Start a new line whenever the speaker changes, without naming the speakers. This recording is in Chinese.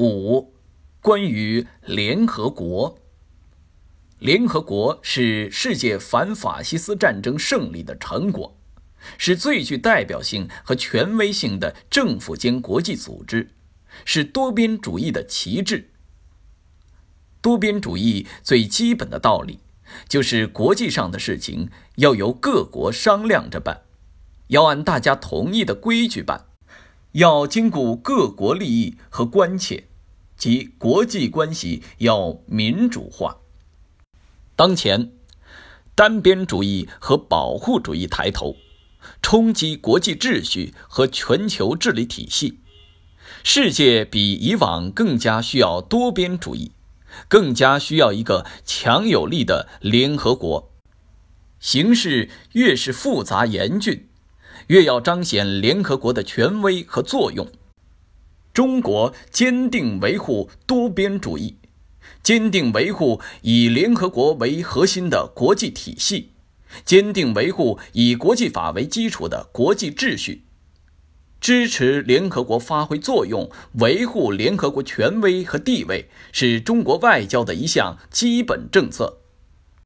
五、关于联合国。联合国是世界反法西斯战争胜利的成果，是最具代表性和权威性的政府间国际组织，是多边主义的旗帜。多边主义最基本的道理，就是国际上的事情要由各国商量着办，要按大家同意的规矩办，要兼顾各国利益和关切。即国际关系要民主化。当前，单边主义和保护主义抬头，冲击国际秩序和全球治理体系。世界比以往更加需要多边主义，更加需要一个强有力的联合国。形势越是复杂严峻，越要彰显联合国的权威和作用。中国坚定维护多边主义，坚定维护以联合国为核心的国际体系，坚定维护以国际法为基础的国际秩序，支持联合国发挥作用，维护联合国权威和地位，是中国外交的一项基本政策。